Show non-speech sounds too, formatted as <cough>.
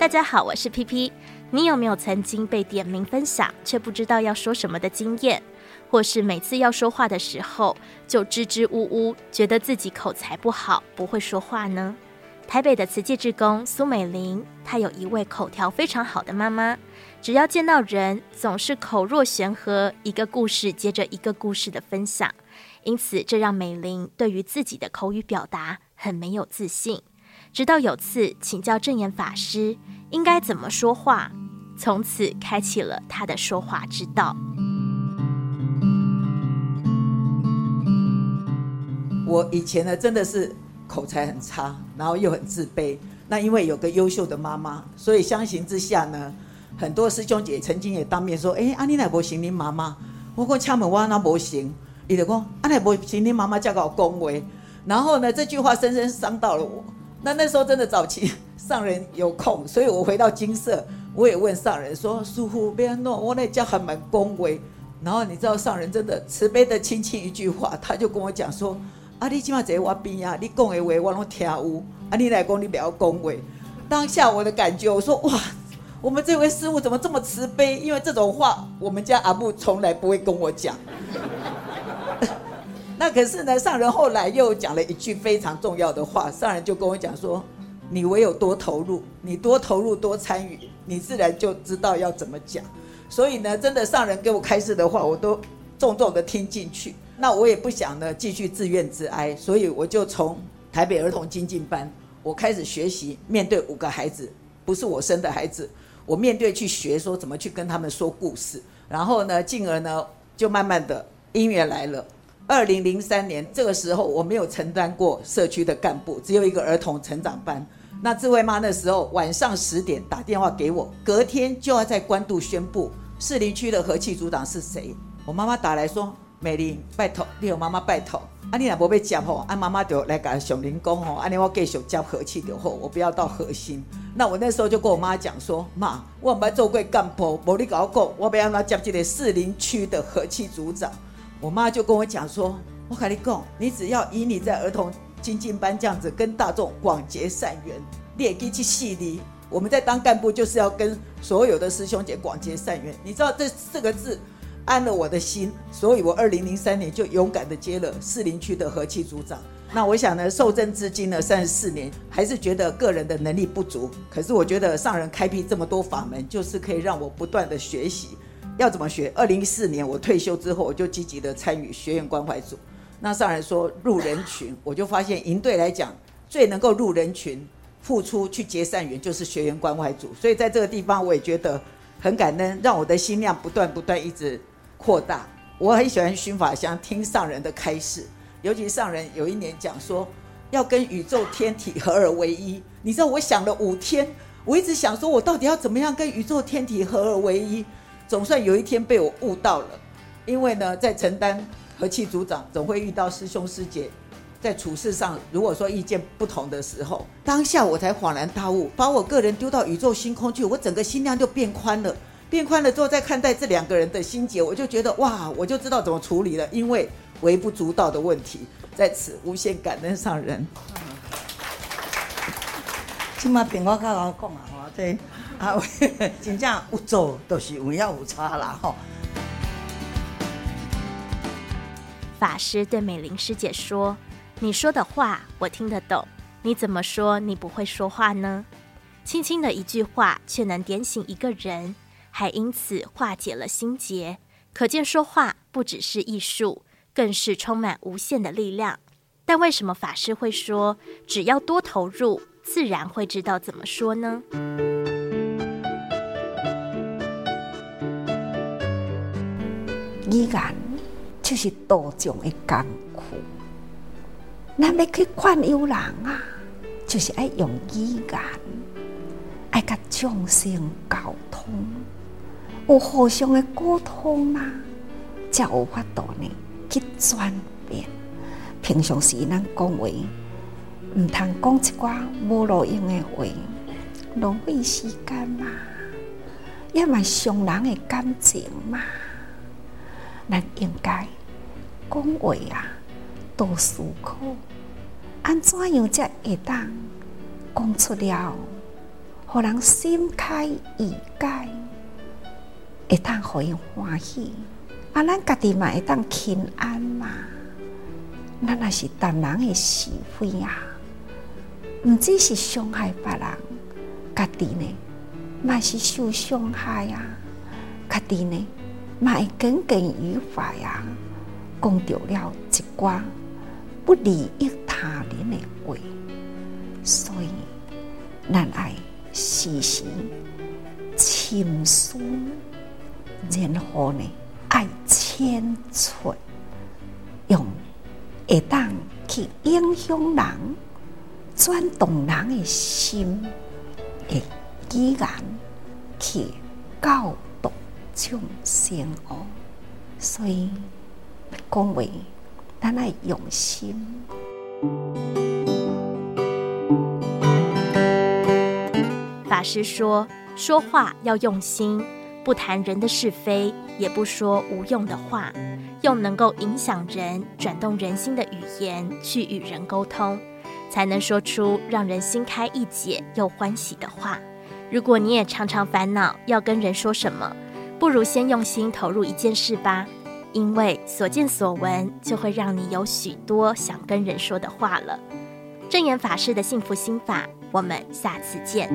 大家好，我是 PP。你有没有曾经被点名分享，却不知道要说什么的经验？或是每次要说话的时候就支支吾吾，觉得自己口才不好，不会说话呢？台北的慈济志工苏美玲，她有一位口条非常好的妈妈，只要见到人，总是口若悬河，一个故事接着一个故事的分享。因此，这让美玲对于自己的口语表达很没有自信。直到有次请教证严法师应该怎么说话，从此开启了他的说话之道。我以前呢，真的是口才很差，然后又很自卑。那因为有个优秀的妈妈，所以相形之下呢，很多师兄姐曾经也当面说：“哎，阿你那不行，你妈妈。”我讲敲门，我那不行。伊就讲：“阿奶不行，你妈妈叫我恭维。”然后呢，这句话深深伤到了我。那那时候真的早期 <laughs> 上人有空，所以我回到金舍，我也问上人说：“师父别弄，我那叫很蛮恭维。”然后你知道上人真的慈悲的轻轻一句话，他就跟我讲说。啊！你起码在我边啊，你讲的话我拢听有。啊，你来讲你不要恭维。当下我的感觉，我说哇，我们这位师父怎么这么慈悲？因为这种话，我们家阿母从来不会跟我讲。那可是呢，上人后来又讲了一句非常重要的话，上人就跟我讲说：你唯有多投入，你多投入多参与，你自然就知道要怎么讲。所以呢，真的上人给我开示的话，我都重重的听进去。那我也不想呢继续自怨自哀，所以我就从台北儿童精进班，我开始学习面对五个孩子，不是我生的孩子，我面对去学说怎么去跟他们说故事，然后呢，进而呢就慢慢的姻缘来了。二零零三年这个时候，我没有承担过社区的干部，只有一个儿童成长班。那智慧妈那时候晚上十点打电话给我，隔天就要在官渡宣布士林区的和气组长是谁。我妈妈打来说。美玲，拜托，你有妈妈拜托。啊，你若无被接吼，啊，妈妈就来甲熊林讲吼，安尼我继续接和气就好，我不要到核心。那我那时候就跟我妈讲说，妈，我唔捌做过干部，无你甲我讲，我要安怎接这个士林区的和气组长。我妈就跟我讲说，我跟你讲，你只要以你在儿童精进班这样子跟大众广结善缘，你也可以去细腻。我们在当干部就是要跟所有的师兄姐广结善缘，你知道这四个字。安了我的心，所以我二零零三年就勇敢的接了士林区的和气组长。那我想呢，受证至今呢三十四年，还是觉得个人的能力不足。可是我觉得上人开辟这么多法门，就是可以让我不断的学习。要怎么学？二零一四年我退休之后，我就积极的参与学员关怀组。那上人说入人群，我就发现营队来讲，最能够入人群、付出去结善缘，就是学员关怀组。所以在这个地方，我也觉得很感恩，让我的心量不断不断一直。扩大，我很喜欢薰法香，听上人的开示，尤其上人有一年讲说，要跟宇宙天体合而为一。你知道，我想了五天，我一直想说，我到底要怎么样跟宇宙天体合而为一？总算有一天被我悟到了。因为呢，在承担和气组长，总会遇到师兄师姐，在处事上，如果说意见不同的时候，当下我才恍然大悟，把我个人丢到宇宙星空去，我整个心量就变宽了。变宽了之后，再看待这两个人的心结，我就觉得哇，我就知道怎么处理了。因为微不足道的问题，在此无限感恩上人。今嘛听我刚刚讲啊，吼，这啊，<laughs> 真正有做都是有要有差啦，吼。法师对美玲师姐说：“你说的话我听得懂，你怎么说你不会说话呢？轻轻的一句话，却能点醒一个人。”还因此化解了心结，可见说话不只是艺术，更是充满无限的力量。但为什么法师会说，只要多投入，自然会知道怎么说呢？语言就是多种的艰苦，咱要去劝诱人啊，就是爱用语言，爱甲众生沟通。有互相的沟通啊，才有法度呢去转变。平常时咱讲话，唔通讲一寡无路用的话，浪费时间嘛，也嘛伤人的感情嘛。咱应该讲话啊，多思考，安怎样才会当讲出了，互人心开意解，会当互因欢喜，啊，咱家己嘛会当平安嘛。咱若是淡人的是非啊，毋只是伤害别人，家己呢嘛是受伤害啊，家己呢嘛会耿耿于怀啊，讲到了一寡不利益他人的话，所以咱爱。时时深思，然后呢，爱千寸，用会当去影响人，转动人的心，的语言去教导众生哦。所以讲话，咱爱用心。法师说：“说话要用心，不谈人的是非，也不说无用的话，用能够影响人、转动人心的语言去与人沟通，才能说出让人心开一解又欢喜的话。如果你也常常烦恼要跟人说什么，不如先用心投入一件事吧，因为所见所闻就会让你有许多想跟人说的话了。”正言法师的幸福心法，我们下次见。